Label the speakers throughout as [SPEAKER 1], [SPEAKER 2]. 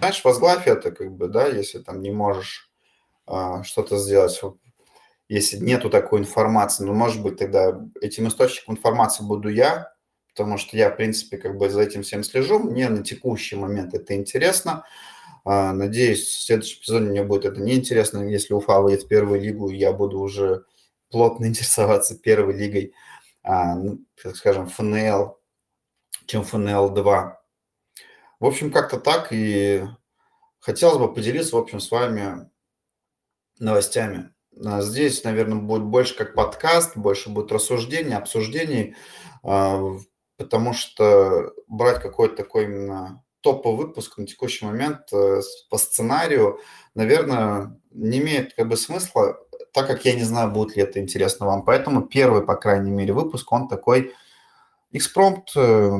[SPEAKER 1] знаешь, возглавь это, как бы, да, если там не можешь а, что-то сделать, если нету такой информации, ну, может быть, тогда этим источником информации буду я, потому что я, в принципе, как бы за этим всем слежу, мне на текущий момент это интересно, а, надеюсь, в следующем сезоне мне будет это неинтересно, если Уфа выйдет в первую лигу, я буду уже плотно интересоваться первой лигой, а, ну, так скажем, ФНЛ, чем ФНЛ-2. В общем, как-то так, и хотелось бы поделиться, в общем, с вами новостями. А, здесь, наверное, будет больше как подкаст, больше будет рассуждений, обсуждений, а, потому что брать какой-то такой именно топовый выпуск на текущий момент э, по сценарию, наверное, не имеет как бы смысла, так как я не знаю, будет ли это интересно вам. Поэтому первый, по крайней мере, выпуск, он такой экспромт, э,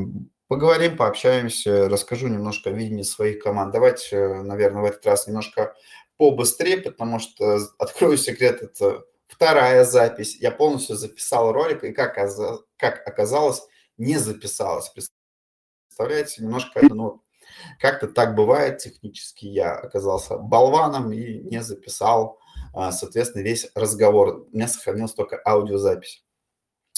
[SPEAKER 1] поговорим, пообщаемся, расскажу немножко о видении своих команд. Давайте, э, наверное, в этот раз немножко побыстрее, потому что, открою секрет, это вторая запись. Я полностью записал ролик, и как, как оказалось, не записалось. Представляете, немножко, ну, как-то так бывает технически. Я оказался болваном и не записал, а, соответственно, весь разговор. У меня сохранилась только аудиозапись.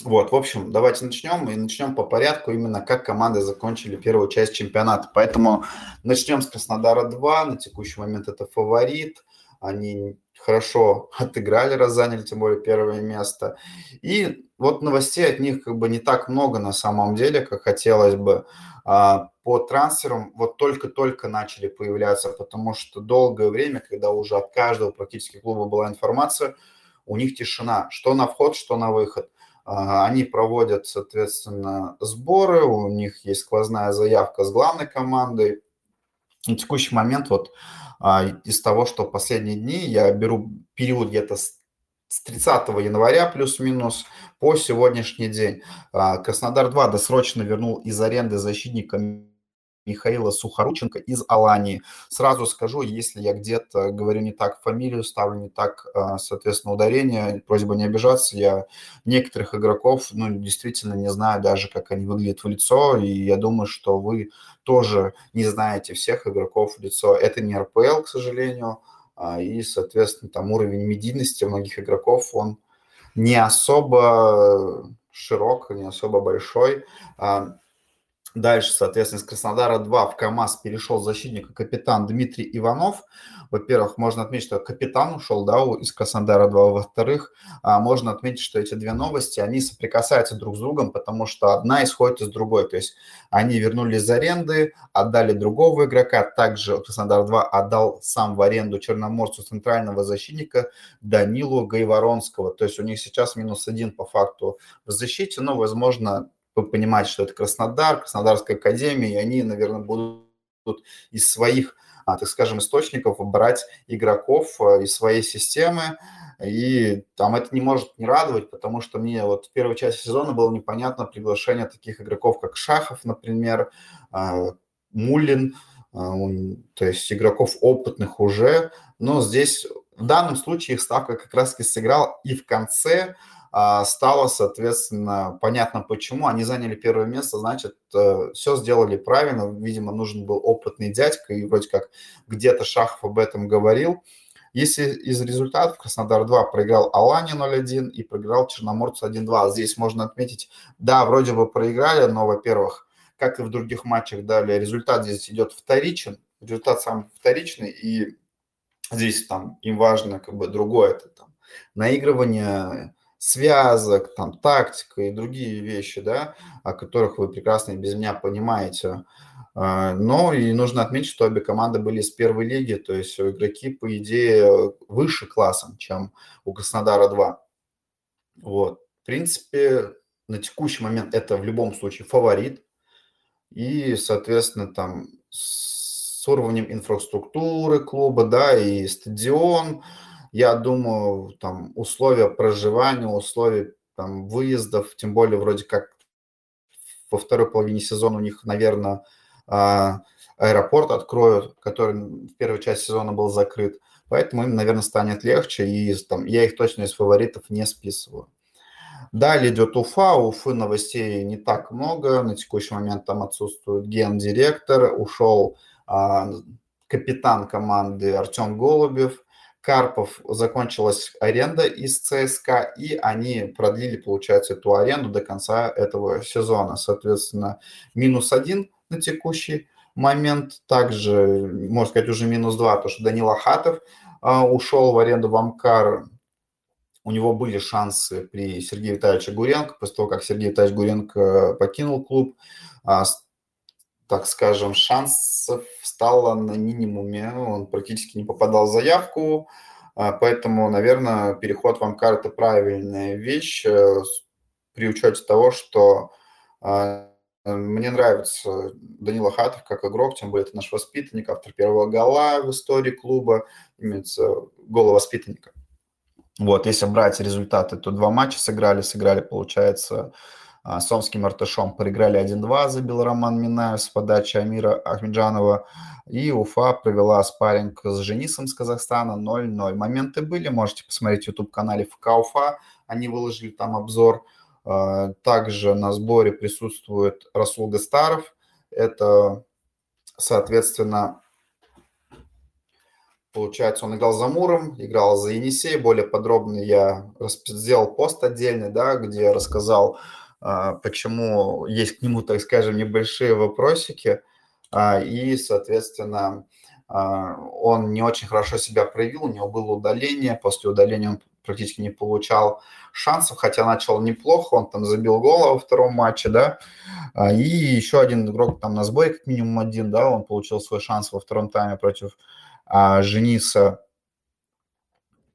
[SPEAKER 1] Вот, в общем, давайте начнем. И начнем по порядку, именно как команды закончили первую часть чемпионата. Поэтому начнем с Краснодара 2. На текущий момент это фаворит. Они хорошо отыграли, раз заняли, тем более первое место. И вот новостей от них как бы не так много на самом деле, как хотелось бы. А, по трансферам вот только-только начали появляться, потому что долгое время, когда уже от каждого практически клуба была информация, у них тишина, что на вход, что на выход – они проводят, соответственно, сборы, у них есть сквозная заявка с главной командой. На текущий момент вот а, из того, что последние дни, я беру период где-то с 30 января плюс-минус по сегодняшний день. А, Краснодар-2 досрочно вернул из аренды защитника Михаила Сухорученко из Алании. Сразу скажу, если я где-то говорю не так фамилию, ставлю не так, а, соответственно, ударение, просьба не обижаться, я некоторых игроков, ну, действительно не знаю даже, как они выглядят в лицо, и я думаю, что вы тоже не знаете всех игроков в лицо. Это не РПЛ, к сожалению, а, и, соответственно, там уровень медийности многих игроков, он не особо широк, не особо большой. Дальше, соответственно, из Краснодара 2 в КАМАЗ перешел защитник капитан Дмитрий Иванов. Во-первых, можно отметить, что капитан ушел да, из Краснодара 2. Во-вторых, а, можно отметить, что эти две новости, они соприкасаются друг с другом, потому что одна исходит из другой. То есть они вернулись из аренды, отдали другого игрока. Также Краснодар 2 отдал сам в аренду черноморцу центрального защитника Данилу Гайворонского. То есть у них сейчас минус один по факту в защите, но, возможно, вы понимаете, что это Краснодар, Краснодарская академия, и они, наверное, будут из своих, а, так скажем, источников брать игроков а, из своей системы, и там это не может не радовать, потому что мне вот в первой части сезона было непонятно приглашение таких игроков, как Шахов, например, а, Мулин, то есть игроков опытных уже, но здесь в данном случае их ставка как раз-таки сыграл и в конце, стало, соответственно, понятно почему. Они заняли первое место, значит, э, все сделали правильно. Видимо, нужен был опытный дядька, и вроде как где-то Шахов об этом говорил. Если из результатов Краснодар-2 проиграл Алане 0-1 и проиграл Черноморцу 1-2. Здесь можно отметить, да, вроде бы проиграли, но, во-первых, как и в других матчах далее, результат здесь идет вторичен, результат сам вторичный, и здесь там им важно как бы другое, это там наигрывание связок, там, тактика и другие вещи, да, о которых вы прекрасно без меня понимаете. А, но и нужно отметить, что обе команды были с первой лиги, то есть игроки, по идее, выше классом, чем у Краснодара 2. Вот. В принципе, на текущий момент это в любом случае фаворит. И, соответственно, там с уровнем инфраструктуры клуба, да, и стадион, я думаю, там условия проживания, условия там выездов, тем более вроде как во второй половине сезона у них, наверное, а, аэропорт откроют, который в первой части сезона был закрыт. Поэтому им, наверное, станет легче, и там, я их точно из фаворитов не списываю. Далее идет Уфа. У Уфы новостей не так много. На текущий момент там отсутствует гендиректор. Ушел а, капитан команды Артем Голубев. Карпов закончилась аренда из ЦСКА, и они продлили, получается, эту аренду до конца этого сезона. Соответственно, минус один на текущий момент. Также, можно сказать, уже минус два, то, что Данила Хатов а, ушел в аренду в Амкар. У него были шансы при Сергее Витальевиче Гуренко, после того, как Сергей Витальевич Гуренко покинул клуб, а, так скажем, шансов стало на минимуме. Он практически не попадал в заявку, а, поэтому, наверное, переход в Амкар – это правильная вещь э, при учете того, что мне нравится Данила Хатов как игрок, тем более это наш воспитанник, автор первого гола в истории клуба, имеется гола воспитанника. Вот, если брать результаты, то два матча сыграли, сыграли, получается, а, с Омским Артышом проиграли 1-2, забил Роман Минаев с подачи Амира Ахмеджанова. И Уфа провела спарринг с Женисом с Казахстана 0-0. Моменты были, можете посмотреть YouTube-канале ФК Уфа, они выложили там обзор. А, также на сборе присутствует Расул Гастаров. Это, соответственно, получается, он играл за Муром, играл за Енисей. Более подробно я сделал пост отдельный, да, где рассказал, а, почему есть к нему, так скажем, небольшие вопросики. А, и, соответственно, он не очень хорошо себя проявил, у него было удаление, после удаления он практически не получал шансов, хотя начал неплохо, он там забил гол во втором матче, да, а, и еще один игрок там на сборе, как минимум один, да, он получил свой шанс во втором тайме против а, Жениса.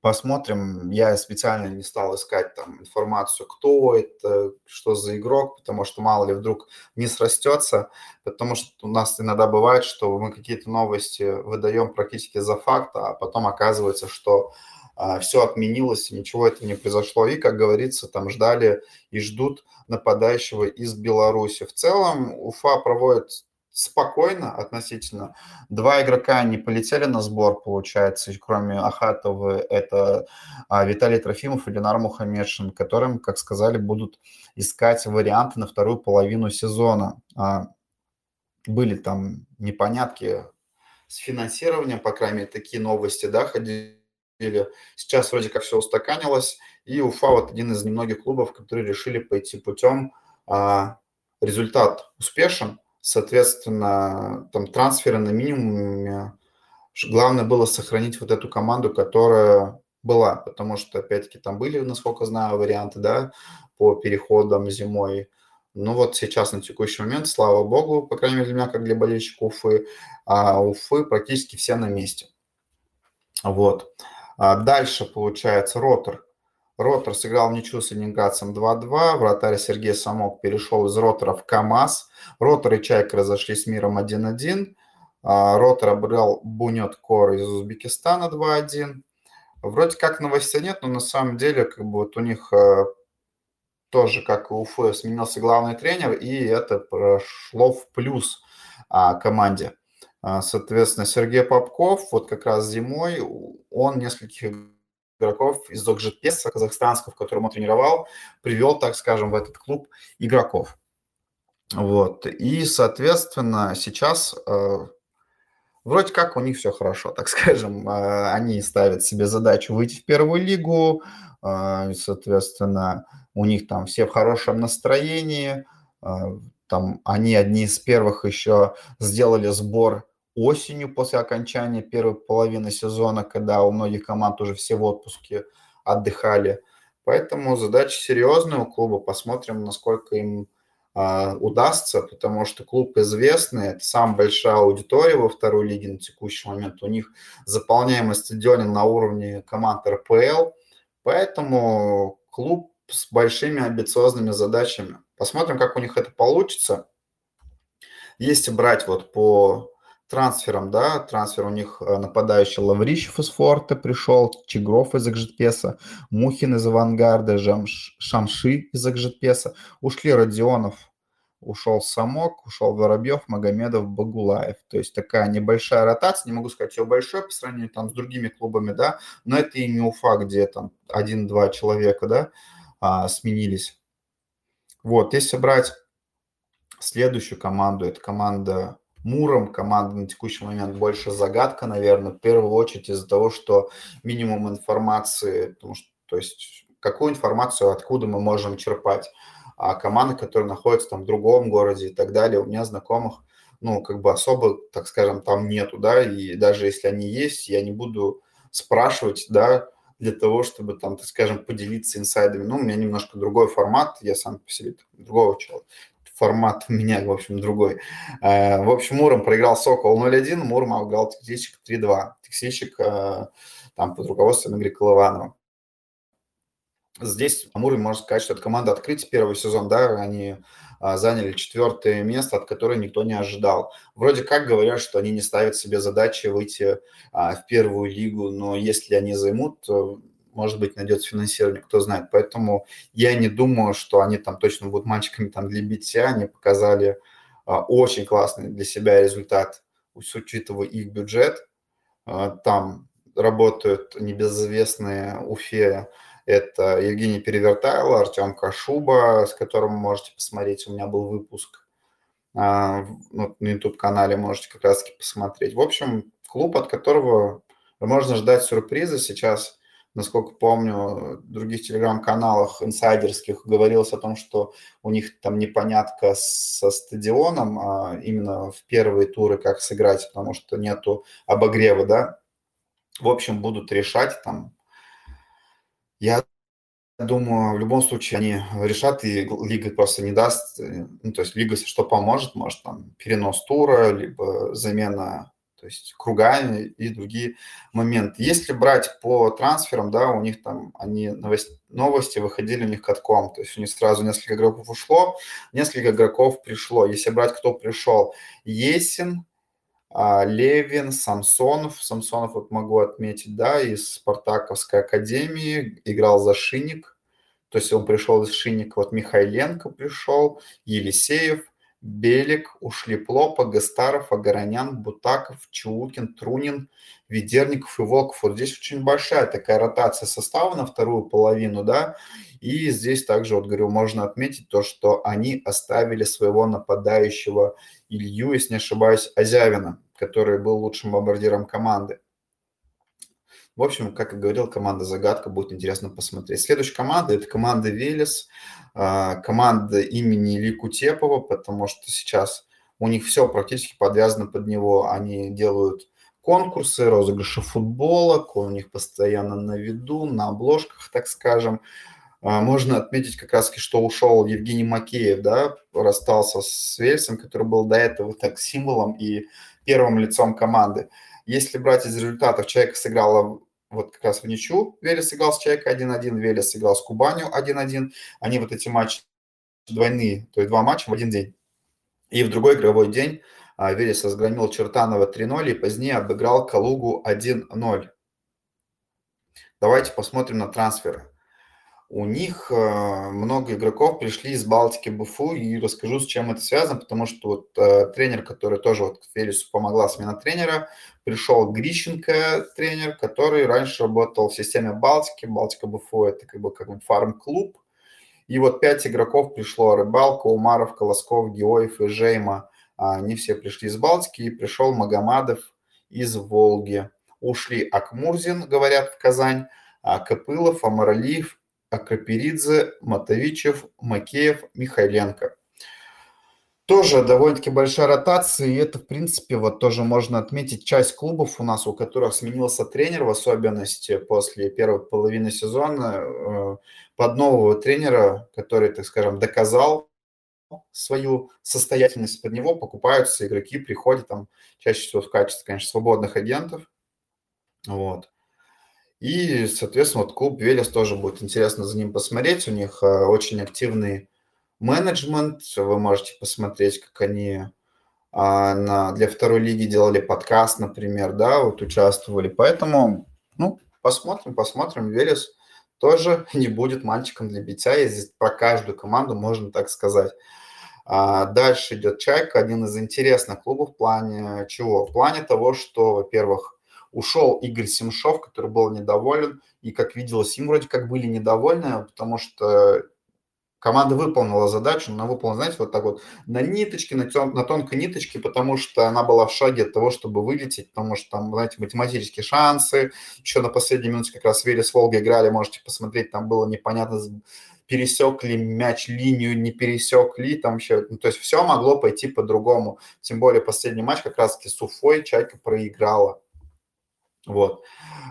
[SPEAKER 1] Посмотрим, я специально не стал искать там информацию, кто это, что за игрок, потому что мало ли вдруг не срастется, потому что у нас иногда бывает, что мы какие-то новости выдаем практически за факт, а потом оказывается, что а, все отменилось, ничего этого не произошло. И, как говорится, там ждали и ждут нападающего из Беларуси. В целом Уфа проводит спокойно относительно. Два игрока не полетели на сбор, получается, кроме Ахатова, это а, Виталий Трофимов и Ленар Мухаммедшин, которым, как сказали, будут искать варианты на вторую половину сезона. А, были там непонятки с финансированием, по крайней мере, такие новости, да, ходили. Сейчас вроде как все устаканилось, и Уфа вот один из немногих клубов, которые решили пойти путем а, результат успешен, соответственно, там трансферы на минимуме. Главное было сохранить вот эту команду, которая была, потому что, опять-таки, там были, насколько знаю, варианты, да, по переходам зимой. Ну вот сейчас на текущий момент, слава богу, по крайней мере для меня, как для болельщика Уфы, а Уфы практически все на месте. Вот. А дальше, получается, Ротор. Ротор сыграл ничью с Ленинградцем 2-2. Вратарь Сергей Самок перешел из Ротора в КАМАЗ. Ротор и Чайка разошлись с миром 1-1. А, Ротор обыграл Бунет Кор из Узбекистана 2-1. Вроде как новостей нет, но на самом деле как бы вот у них э, тоже, как и у Уфы, сменился главный тренер, и это прошло в плюс а, команде. А, соответственно, Сергей Попков, вот как раз зимой, он нескольких игроков из Окжетпеса казахстанского, в котором он тренировал, привел, так скажем, в этот клуб игроков. Вот. И, соответственно, сейчас э, вроде как у них все хорошо, так скажем. Э, они ставят себе задачу выйти в первую лигу, э, соответственно, у них там все в хорошем настроении. Э, там они одни из первых еще сделали сбор осенью после окончания первой половины сезона, когда у многих команд уже все в отпуске отдыхали. Поэтому задача серьезная у клуба. Посмотрим, насколько им э, удастся, потому что клуб известный, это самая большая аудитория во второй лиге на текущий момент. У них заполняемость стадиона на уровне команд РПЛ, поэтому клуб с большими амбициозными задачами. Посмотрим, как у них это получится. Если брать вот по трансфером, да, трансфер у них э, нападающий Лаврищев из Форта пришел, Чигров из Экжетпеса, Мухин из Авангарда, Жамш, Шамши из Экжетпеса, ушли Родионов, ушел Самок, ушел Воробьев, Магомедов, Багулаев. То есть такая небольшая ротация, не могу сказать, все большое по сравнению там с другими клубами, да, но это и не Уфа, где там один-два человека, да, а, сменились. Вот, если брать следующую команду, это команда Муром команда на текущий момент больше загадка, наверное, в первую очередь из-за того, что минимум информации, потому что, то есть, какую информацию, откуда мы можем черпать. А команды, которые находятся там в другом городе и так далее, у меня знакомых, ну, как бы особо, так скажем, там нету, да, и даже если они есть, я не буду спрашивать, да, для того, чтобы там, так скажем, поделиться инсайдами. Ну, у меня немножко другой формат, я сам по себе другого человека. Формат у меня, в общем, другой. Э, в общем, Муром проиграл Сокол 0-1, Муром обыграл Текстильщик 3-2. Текстильщик э, там под руководством Игоря Колыванова. Здесь Амуры, можно сказать, что это команда открытия первый сезон, да, они а, заняли четвертое место, от которого никто не ожидал. Вроде как говорят, что они не ставят себе задачи выйти а, в первую лигу, но если они займут, может быть, найдется финансирование, кто знает. Поэтому я не думаю, что они там точно будут мальчиками там для битья. Они показали а, очень классный для себя результат, учитывая их бюджет. Там работают небезызвестные Уфе это Евгений Перевертайло, Артем Кашуба, с которым можете посмотреть. У меня был выпуск а, ну, на YouTube-канале, можете как раз-таки посмотреть. В общем, клуб, от которого можно ждать сюрприза. Сейчас, насколько помню, в других телеграм-каналах инсайдерских говорилось о том, что у них там непонятка со стадионом, а именно в первые туры как сыграть, потому что нету обогрева, да. В общем, будут решать там я думаю, в любом случае они решат, и лига просто не даст. Э, ну, то есть лига, что поможет, может там перенос тура, либо замена то есть кругами и другие моменты. Если брать по трансферам, да, у них там, они новости, новости выходили у них катком, то есть у них сразу несколько игроков ушло, несколько игроков пришло. Если брать, кто пришел, Есин, а, Левин, Самсонов. Самсонов вот могу отметить, да, из Спартаковской академии, играл за Шинник. То есть он пришел из Шинника, вот Михайленко пришел, Елисеев, Белик, ушли Плопа, Гастаров, Агаранян, Бутаков, Чулукин, Трунин, Ведерников и Волков. Вот здесь очень большая такая ротация состава на вторую половину, да, и здесь также, вот говорю, можно отметить то, что они оставили своего нападающего Илью, если не ошибаюсь, Азявина, который был лучшим бомбардиром команды. В общем, как и говорил, команда «Загадка» будет интересно посмотреть. Следующая команда – это команда «Велес», а, команда имени Ильи Кутепова, потому что сейчас у них все практически подвязано под него. Они делают конкурсы, розыгрыши футбола, у них постоянно на виду, на обложках, так скажем. А, можно отметить как раз, что ушел Евгений Макеев, да, расстался с Вельсом, который был до этого так символом и первым лицом команды. Если брать из результатов, человек сыграл вот как раз в ничью, Велес сыграл с Чайкой 1-1, Велес сыграл с Кубанью 1-1. Они вот эти матчи двойные, то есть два матча в один день. И в другой игровой день а, Велес разгромил Чертанова 3-0 и позднее обыграл Калугу 1-0. Давайте посмотрим на трансферы у них э, много игроков пришли из Балтики БФУ, и расскажу, с чем это связано, потому что вот э, тренер, который тоже вот Фелису помогла смена тренера, пришел Грищенко, тренер, который раньше работал в системе Балтики. Балтика БФУ – это как бы как бы фарм-клуб. И вот пять игроков пришло. Рыбалка, Умаров, Колосков, Геоев и Жейма. Они все пришли из Балтики, и пришел Магомадов из Волги. Ушли Акмурзин, говорят, в Казань, а Копылов, Амаралиев, Акроперидзе, Матовичев, Макеев, Михайленко. Тоже довольно-таки большая ротация, и это, в принципе, вот тоже можно отметить часть клубов у нас, у которых сменился тренер, в особенности после первой половины сезона, э, под нового тренера, который, так скажем, доказал свою состоятельность под него, покупаются игроки, приходят там чаще всего в качестве, конечно, свободных агентов. Вот. И, соответственно, вот клуб Велес тоже будет интересно за ним посмотреть. У них э, очень активный менеджмент. Вы можете посмотреть, как они а, на, для второй лиги делали подкаст, например, да, вот участвовали. Поэтому, ну, посмотрим, посмотрим. Велес тоже не будет мальчиком для битья. И здесь про каждую команду можно так сказать. А дальше идет Чайка, один из интересных клубов в плане чего? В плане того, что, во-первых, ушел Игорь Семшов, который был недоволен, и, как виделось, им вроде как были недовольны, потому что команда выполнила задачу, но она выполнила, знаете, вот так вот на ниточке, на, тон, на тонкой ниточке, потому что она была в шаге от того, чтобы вылететь, потому что там, знаете, математические шансы, еще на последней минуте как раз Вели с играли, можете посмотреть, там было непонятно, пересек ли мяч линию, не пересек ли, там еще, ну, то есть все могло пойти по-другому, тем более последний матч как раз-таки с Уфой Чайка проиграла, вот.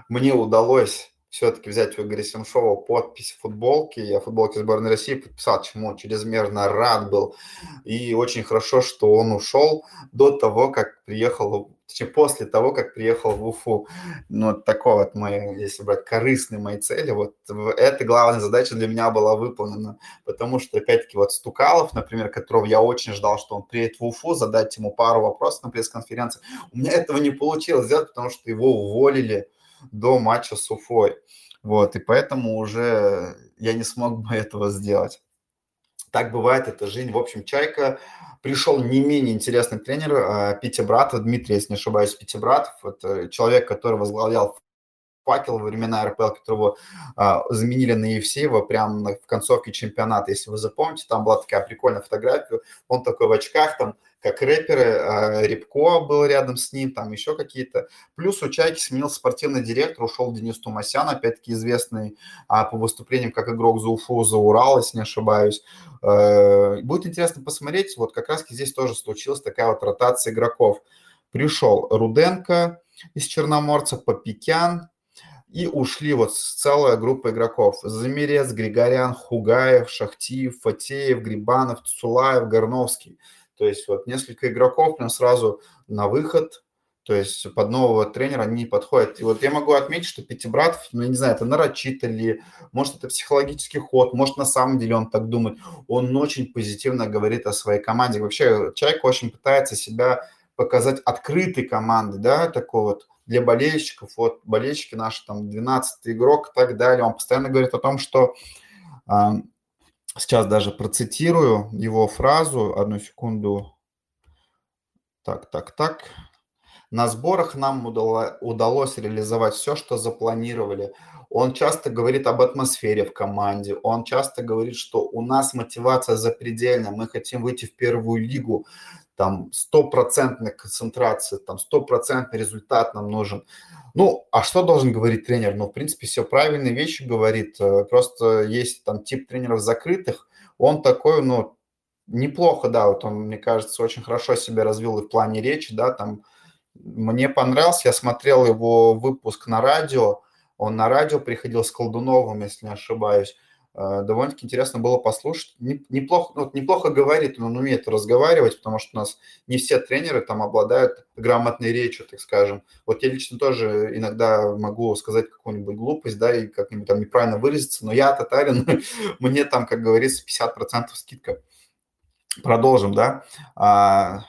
[SPEAKER 1] Мне удалось все-таки взять у Игоря Семшова подпись футболки. Я футболки сборной России подписал, чему чрезмерно рад был. И очень хорошо, что он ушел до того, как приехал, точнее, после того, как приехал в Уфу. Ну, вот такой вот мои, если брать корыстные мои цели, вот эта главная задача для меня была выполнена. Потому что, опять-таки, вот Стукалов, например, которого я очень ждал, что он приедет в Уфу, задать ему пару вопросов на пресс-конференции. У меня этого не получилось сделать, потому что его уволили до матча с Уфой. Вот, и поэтому уже я не смог бы этого сделать. Так бывает, это жизнь. В общем, Чайка пришел не менее интересный тренер а, Пити Братов, Дмитрий, если не ошибаюсь, Пити Братов. Это человек, который возглавлял факел во времена РПЛ, которого а, заменили на Евсеева прямо в концовке чемпионата. Если вы запомните, там была такая прикольная фотография. Он такой в очках, там как рэперы, а, Рябко был рядом с ним, там еще какие-то. Плюс у Чайки сменился спортивный директор, ушел Денис Тумасян, опять-таки известный а, по выступлениям как игрок за Уфу, за Урал, если не ошибаюсь. Э, будет интересно посмотреть, вот как раз здесь тоже случилась такая вот ротация игроков. Пришел Руденко из Черноморца, Попикян, и ушли вот целая группа игроков. Замерец, Григорян, Хугаев, Шахтиев, Фатеев, Грибанов, Цулаев, Горновский – то есть вот несколько игроков прям сразу на выход, то есть под нового тренера они не подходят. И вот я могу отметить, что Пятибратов, ну, я не знаю, это нарочито ли, может, это психологический ход, может, на самом деле он так думает. Он очень позитивно говорит о своей команде. Вообще, Чайка очень пытается себя показать открытой командой, да, такой вот для болельщиков. Вот болельщики наши, там, 12 игрок и так далее. Он постоянно говорит о том, что Сейчас даже процитирую его фразу. Одну секунду. Так, так, так. На сборах нам удалось реализовать все, что запланировали. Он часто говорит об атмосфере в команде. Он часто говорит, что у нас мотивация запредельная. Мы хотим выйти в первую лигу. Там стопроцентная концентрация, там стопроцентный результат нам нужен. Ну, а что должен говорить тренер? Ну, в принципе, все правильные вещи говорит. Э, просто есть там тип тренеров закрытых. Он такой, ну, неплохо, да, вот он, мне кажется, очень хорошо себя развил и в плане речи, да, там мне понравился, я смотрел его выпуск на радио, он на радио приходил с Колдуновым, если не ошибаюсь, Э, довольно-таки интересно было послушать. Неплохо, ну, неплохо говорит, он умеет разговаривать, потому что у нас не все тренеры там обладают грамотной речью, так скажем. Вот я лично тоже иногда могу сказать какую-нибудь глупость, да, и как-нибудь там неправильно выразиться, но я татарин, мне там, как говорится, 50% скидка. Продолжим, да. А...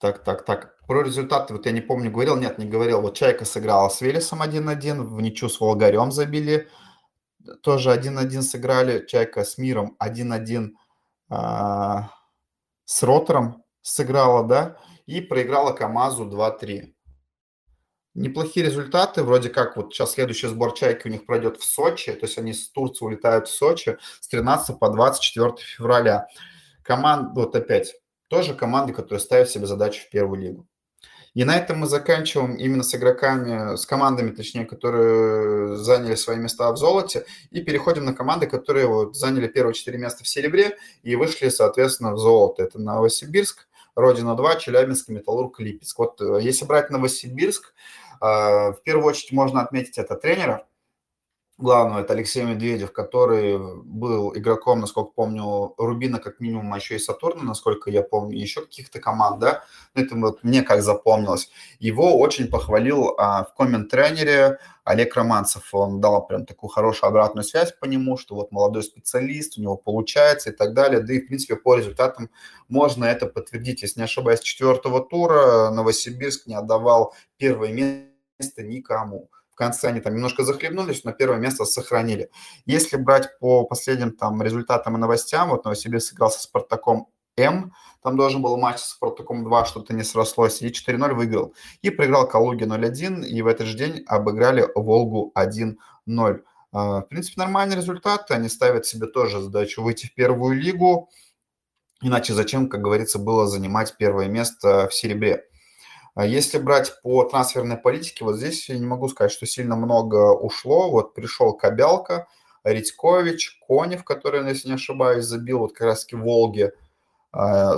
[SPEAKER 1] Так, так, так. Про результаты, вот я не помню, говорил, нет, не говорил. Вот Чайка сыграла с Велесом 1-1, в ничью с Волгарем забили тоже 1-1 сыграли, Чайка с Миром 1-1 а, с Ротором сыграла, да, и проиграла КамАЗу 2-3. Неплохие результаты, вроде как вот сейчас следующий сбор Чайки у них пройдет в Сочи, то есть они с Турции улетают в Сочи с 13 по 24 февраля. Команд, вот опять, тоже команды, которые ставят себе задачу в первую лигу. И на этом мы заканчиваем именно с игроками, с командами, точнее, которые заняли свои места в золоте, и переходим на команды, которые вот заняли первые четыре места в серебре и вышли, соответственно, в золото. Это Новосибирск, Родина-2, Челябинск, Металлург, Липецк. Вот э, если брать Новосибирск, э, в первую очередь можно отметить это тренера, главного, это Алексей Медведев, который был игроком, насколько помню, Рубина как минимум, а еще и Сатурна, насколько я помню, еще каких-то команд, да, ну, это вот мне как запомнилось. Его очень похвалил а, в коммент-тренере Олег Романцев, он дал прям такую хорошую обратную связь по нему, что вот молодой специалист, у него получается и так далее, да и, в принципе, по результатам можно это подтвердить. Если не ошибаюсь, четвертого тура Новосибирск не отдавал первое место никому конце они там немножко захлебнулись, но первое место сохранили. Если брать по последним там результатам и новостям, вот Новосибирск сыграл со Спартаком М, там должен был матч с Спартаком 2, что-то не срослось, и 4-0 выиграл. И проиграл Калуги 0-1, и в этот же день обыграли Волгу 1-0. В принципе, нормальный результат. Они ставят себе тоже задачу выйти в первую лигу. Иначе зачем, как говорится, было занимать первое место в серебре? Если брать по трансферной политике, вот здесь я не могу сказать, что сильно много ушло. Вот пришел Кобялка, Редькович, Конев, который, если не ошибаюсь, забил вот как раз-таки Волге,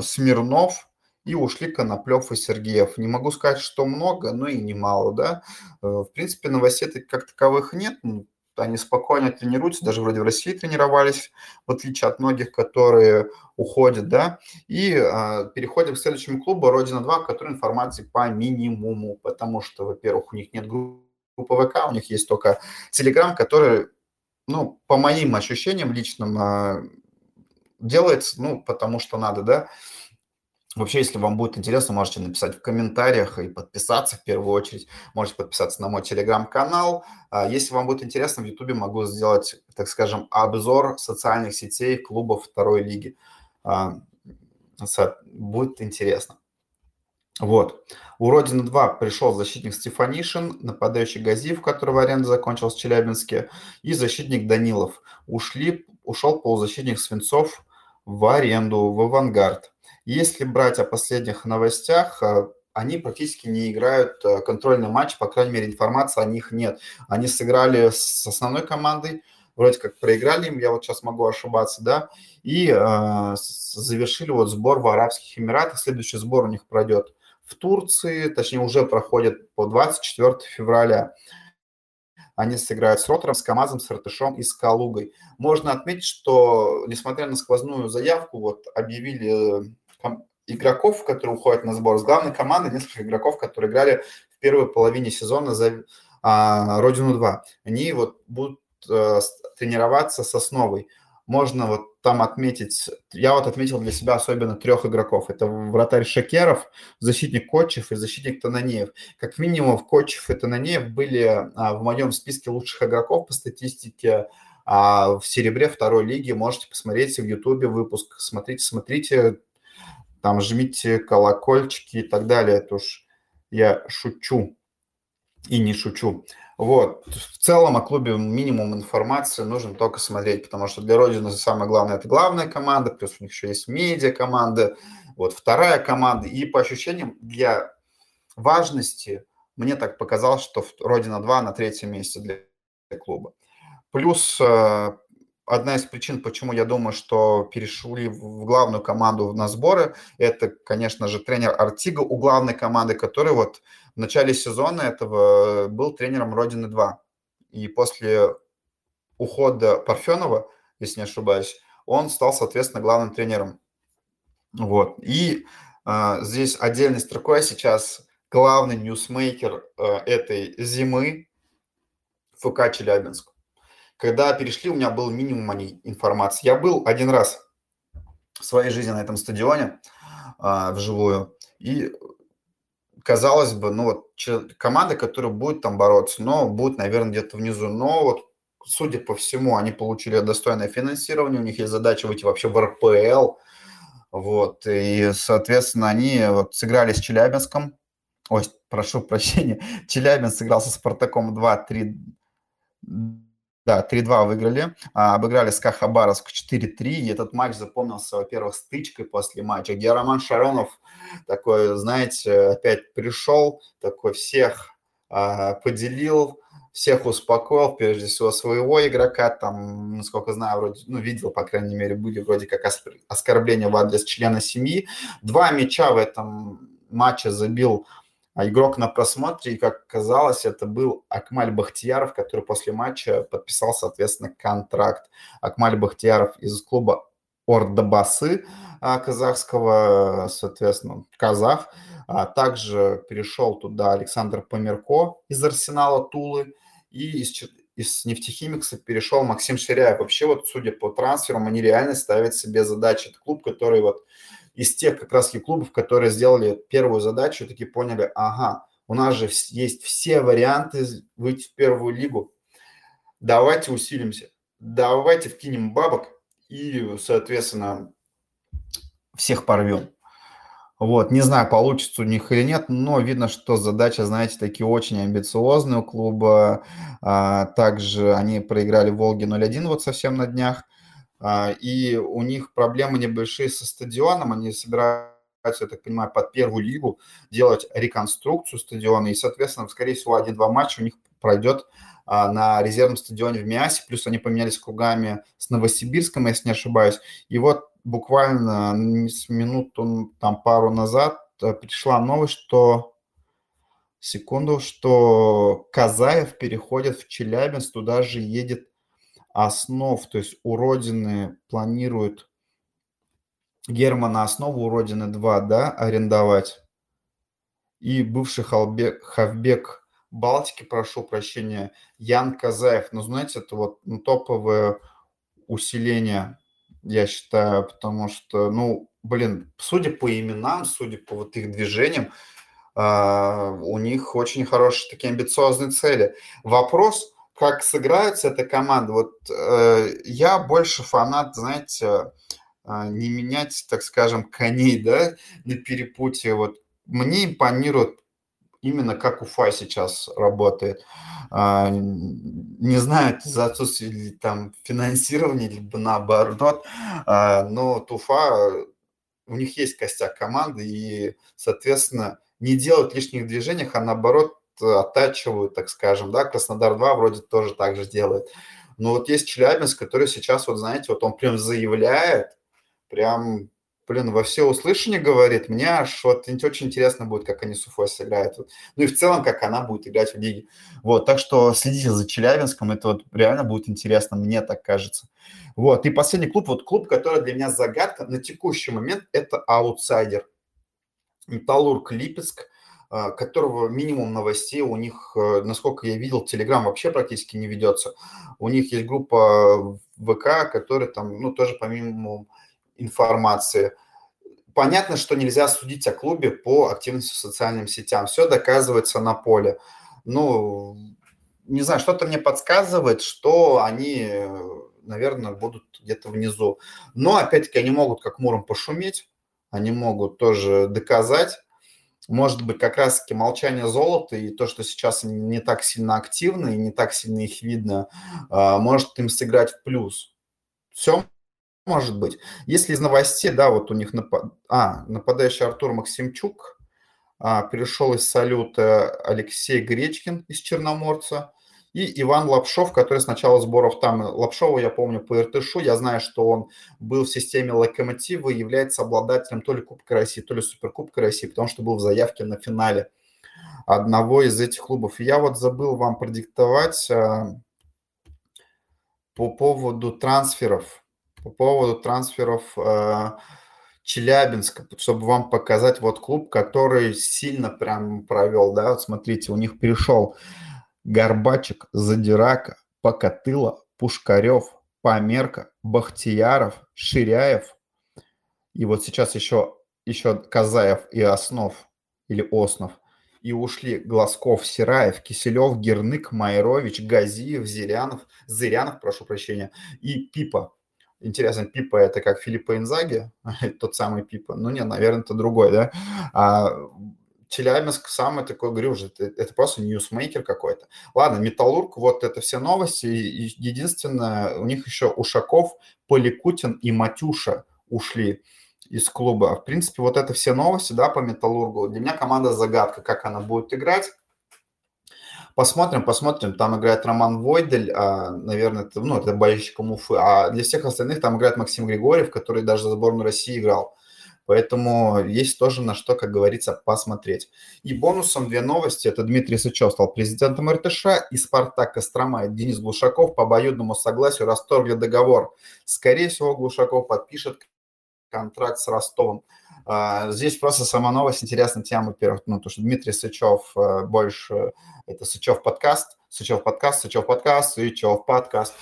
[SPEAKER 1] Смирнов, и ушли Коноплев и Сергеев. Не могу сказать, что много, но и немало, да. Э, в принципе, новостей как таковых нет. Они спокойно тренируются, даже вроде в России тренировались, в отличие от многих, которые уходят, да. И э, переходим к следующему клубу «Родина-2», который информации по минимуму, потому что, во-первых, у них нет группы ВК, у них есть только Телеграм, который, ну, по моим ощущениям личным, э, делается, ну, потому что надо, да. Вообще, если вам будет интересно, можете написать в комментариях и подписаться в первую очередь. Можете подписаться на мой телеграм-канал. А, если вам будет интересно, в Ютубе могу сделать, так скажем, обзор социальных сетей клубов второй лиги. А, будет интересно. Вот. У Родины 2 пришел защитник Стефанишин, нападающий Газиев, которого аренда закончилась в Челябинске, и защитник Данилов. Ушли, ушел полузащитник Свинцов в аренду, в авангард. Если брать о последних новостях, э, они практически не играют э, контрольный матч, по крайней мере, информации о них нет. Они сыграли с основной командой, вроде как проиграли им, я вот сейчас могу ошибаться, да, и э, завершили вот сбор в Арабских Эмиратах. Следующий сбор у них пройдет в Турции, точнее уже проходит по 24 февраля. Они сыграют с Ротором, с Камазом, с Ртышом и с Калугой. Можно отметить, что, несмотря на сквозную заявку, вот объявили игроков, которые уходят на сбор. С главной команды несколько игроков, которые играли в первой половине сезона за а, Родину-2. Они вот будут а, тренироваться с основой. Можно вот там отметить, я вот отметил для себя особенно трех игроков. Это вратарь Шакеров, защитник Кочев и защитник Тананеев. Как минимум Кочев и Тананеев были а, в моем списке лучших игроков по статистике а, в серебре второй лиги. Можете посмотреть в Ютубе выпуск. Смотрите, смотрите, там жмите колокольчики и так далее. Это уж я шучу и не шучу. Вот. В целом о клубе минимум информации нужно только смотреть, потому что для Родины самое главное – это главная команда, плюс у них еще есть медиа-команда, вот вторая команда. И по ощущениям для важности мне так показалось, что Родина-2 на третьем месте для клуба. Плюс э, одна из причин, почему я думаю, что перешли в главную команду на сборы, это, конечно же, тренер Артига у главной команды, который вот в начале сезона этого был тренером Родины-2. И после ухода Парфенова, если не ошибаюсь, он стал, соответственно, главным тренером. Вот. И э, здесь отдельной строкой сейчас главный ньюсмейкер э, этой зимы ФК Челябинск. Когда перешли, у меня был минимум информации. Я был один раз в своей жизни на этом стадионе а, вживую, и казалось бы, ну вот команда, которая будет там бороться, но будет, наверное, где-то внизу. Но вот, судя по всему, они получили достойное финансирование, у них есть задача выйти вообще в РПЛ, вот, и, соответственно, они вот сыграли с Челябинском, ой, прошу прощения, Челябинск сыграл со Спартаком 2-3, да, 3-2 выиграли, а, обыграли СКА Хабаровск 4-3, и этот матч запомнился, во-первых, стычкой после матча, где Роман Шаронов такой, знаете, опять пришел, такой всех а, поделил, всех успокоил, прежде всего своего игрока, там, насколько знаю, вроде, ну, видел, по крайней мере, были вроде как оскорбления в адрес члена семьи. Два мяча в этом матче забил игрок на просмотре, и как казалось, это был Акмаль Бахтияров, который после матча подписал, соответственно, контракт. Акмаль Бахтияров из клуба Ордабасы а, казахского, соответственно, казах. А также перешел туда Александр Померко из Арсенала Тулы и из, из нефтехимикса перешел Максим Ширяев. Вообще вот, судя по трансферам, они реально ставят себе задачи. Это клуб, который вот из тех как раз клубов, которые сделали первую задачу, такие поняли, ага, у нас же есть все варианты выйти в первую лигу. Давайте усилимся, давайте вкинем бабок и, соответственно, всех порвем. Вот, не знаю, получится у них или нет, но видно, что задача, знаете, такие очень амбициозные у клуба. А, также они проиграли Волге 0-1 вот совсем на днях. А, и у них проблемы небольшие со стадионом. Они собираются, я так понимаю, под первую лигу делать реконструкцию стадиона. И, соответственно, скорее всего, один-два матча у них пройдет а, на резервном стадионе в Миасе. Плюс они поменялись кругами с Новосибирском, если не ошибаюсь. И вот буквально минуту, там пару назад э, пришла новость, что секунду, что Казаев переходит в Челябинск, туда же едет основ, то есть у Родины планируют Германа основу у Родины 2, да, арендовать. И бывший Халбек, Хавбек Балтики, прошу прощения, Ян Казаев. Ну, знаете, это вот ну, топовое усиление я считаю, потому что, ну, блин, судя по именам, судя по вот их движениям, а, у них очень хорошие такие амбициозные цели. Вопрос, как сыграется эта команда. Вот э, я больше фанат, знаете, э, не менять, так скажем, коней, да, на перепутье. Вот мне импонирует именно как Уфа сейчас работает. А, не знаю, это за отсутствие там финансирования, либо наоборот, а, но Туфа, у них есть костяк команды, и, соответственно, не делают лишних движений, а наоборот оттачивают, так скажем, да, Краснодар-2 вроде тоже так же делает. Но вот есть Челябинск, который сейчас, вот знаете, вот он прям заявляет, прям блин, во все услышание говорит, мне аж вот очень интересно будет, как они с Уфой сыграют. Ну и в целом, как она будет играть в лиге. Вот, так что следите за Челябинском, это вот реально будет интересно, мне так кажется. Вот, и последний клуб, вот клуб, который для меня загадка на текущий момент, это аутсайдер. Металлург Липецк, которого минимум новостей у них, э, насколько я видел, Телеграм вообще практически не ведется. У них есть группа ВК, которая там, ну, тоже помимо информации. Понятно, что нельзя судить о клубе по активности в социальным сетям. Все доказывается на поле. Ну, не знаю, что-то мне подсказывает, что они, наверное, будут где-то внизу. Но, опять-таки, они могут как Муром пошуметь, они могут тоже доказать. Может быть, как раз-таки молчание золота и то, что сейчас они не так сильно активны и не так сильно их видно, а, может им сыграть в плюс. Все может быть. Если из новостей, да, вот у них напад... а, нападающий Артур Максимчук, а, перешел из салюта Алексей Гречкин из Черноморца и Иван Лапшов, который с начала сборов там, Лапшова я помню по РТШу, я знаю, что он был в системе Локомотива и является обладателем то ли Кубка России, то ли Суперкубка России, потому что был в заявке на финале одного из этих клубов. я вот забыл вам продиктовать а, по поводу трансферов по поводу трансферов э, Челябинска, чтобы вам показать вот клуб, который сильно прям провел, да, вот смотрите, у них перешел Горбачик, Задирака, Покатыла, Пушкарев, Померка, Бахтияров, Ширяев, и вот сейчас еще, еще Казаев и Основ, или Основ, и ушли Глазков, Сираев, Киселев, Гернык, Майрович, Газиев, Зырянов, Зырянов, прошу прощения, и Пипа. Интересно, Пипа это как Филиппо Инзаги, тот самый Пипа? Ну нет, наверное, это другой, да? А Челябинск самый такой, говорю уже, это, это просто ньюсмейкер какой-то. Ладно, Металлург, вот это все новости. Единственное, у них еще Ушаков, Поликутин и Матюша ушли из клуба. В принципе, вот это все новости, да, по Металлургу. Для меня команда загадка, как она будет играть. Посмотрим, посмотрим. Там играет Роман Войдель, а, наверное, это, ну, это болельщиком Уфы. А для всех остальных там играет Максим Григорьев, который даже за сборную России играл. Поэтому есть тоже на что, как говорится, посмотреть. И бонусом две новости. Это Дмитрий Сычев стал президентом РТШ и Спартак Кострома. Денис Глушаков по обоюдному согласию расторгли договор. Скорее всего, Глушаков подпишет контракт с Ростовом. А, здесь просто сама новость, интересная тема, во-первых, ну, то, что Дмитрий Сычев э, больше, это Сычев подкаст, Сычев подкаст, Сычев подкаст, Сычев подкаст,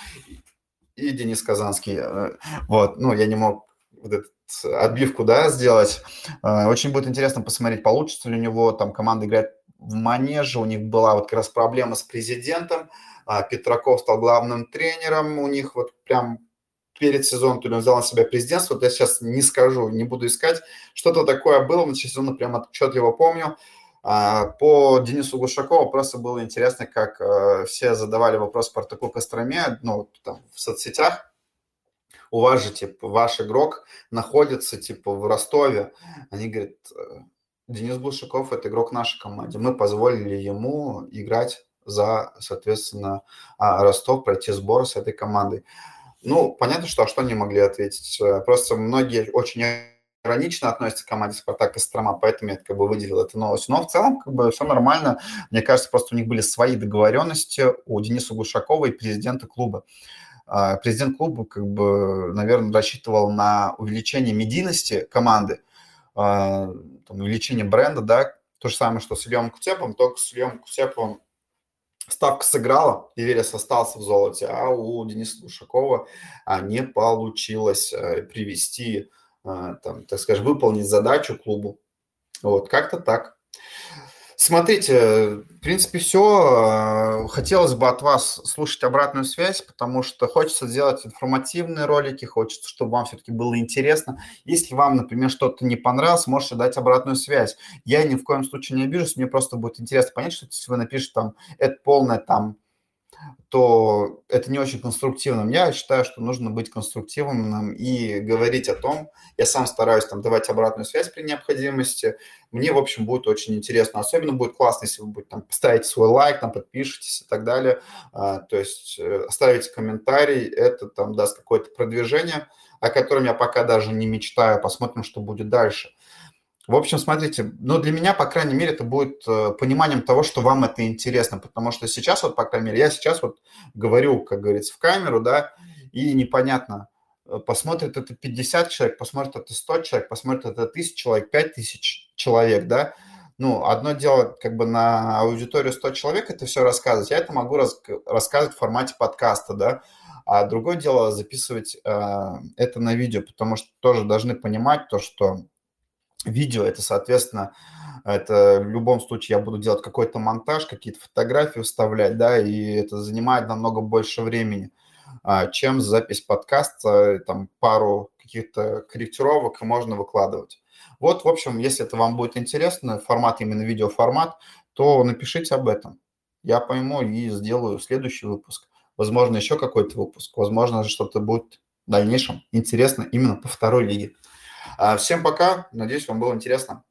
[SPEAKER 1] и Денис Казанский. Э, вот, ну, я не мог вот эту отбивку, да, сделать. Э, очень будет интересно посмотреть, получится ли у него, там команда играет в манеже, у них была вот как раз проблема с президентом, а Петраков стал главным тренером, у них вот прям перед сезоном, то ли он взял на себя президентство, вот я сейчас не скажу, не буду искать. Что-то такое было начале сезона, прям отчетливо помню. А, по Денису Глушакову просто было интересно, как э, все задавали вопрос Спартаку Костроме, ну, там, в соцсетях. У вас же, типа, ваш игрок находится, типа, в Ростове. Они говорят, «Э, Денис Глушаков – это игрок нашей команды. Мы позволили ему играть за, соответственно, а, Ростов, пройти сбор с этой командой. Ну, понятно, что а что они могли ответить. Э, просто многие очень иронично относятся к команде «Спартак» «Строма», поэтому я как бы выделил эту новость. Но в целом как бы все нормально. Мне кажется, просто у них были свои договоренности у Дениса Глушакова и президента клуба. А, президент клуба, как бы, наверное, рассчитывал на увеличение медийности команды, а, там, увеличение бренда, да, то же самое, что с Ильем Кутепом, только с Ильем Кутеповым ставка сыграла, и Верес остался в золоте, а у Дениса Глушакова а, не получилось э, привести а, там, так скажем, выполнить задачу клубу. Вот, как-то так. Смотрите, в принципе, все. Хотелось бы от вас слушать обратную связь, потому что хочется сделать информативные ролики, хочется, чтобы вам все-таки было интересно. Если вам, например, что-то не понравилось, можете дать обратную связь. Я ни в коем случае не обижусь, мне просто будет интересно понять, что если вы напишете там, это полное там то это не очень конструктивным. Я считаю, что нужно быть конструктивным и говорить о том, я сам стараюсь там давать обратную связь при необходимости. Мне, в общем, будет очень интересно. Особенно будет классно, если вы будете там поставить свой лайк, там подпишитесь и так далее. А, то есть э, оставить комментарий, это там даст какое-то продвижение, о котором я пока даже не мечтаю. Посмотрим, что будет дальше. В общем, смотрите, ну, для меня, по крайней мере, это будет э, пониманием того, что вам это интересно, потому что сейчас вот, по крайней мере, я сейчас вот говорю, как говорится, в камеру, да, и непонятно, э, посмотрит это 50 человек, посмотрит это 100 человек, посмотрит это 1000 человек, 5000 человек, да, ну, одно дело, как бы на аудиторию 100 человек это все рассказывать, я это могу рас рассказывать в формате подкаста, да, а другое дело записывать э, это на видео, потому что тоже должны понимать то, что Видео это, соответственно, это в любом случае я буду делать какой-то монтаж, какие-то фотографии вставлять, да, и это занимает намного больше времени, а, чем запись подкаста, там пару каких-то корректировок можно выкладывать. Вот, в общем, если это вам будет интересно, формат именно видеоформат, то напишите об этом. Я пойму и сделаю следующий выпуск. Возможно, еще какой-то выпуск. Возможно, что-то будет в дальнейшем интересно именно по второй лиге. А, всем пока. Надеюсь, вам было интересно.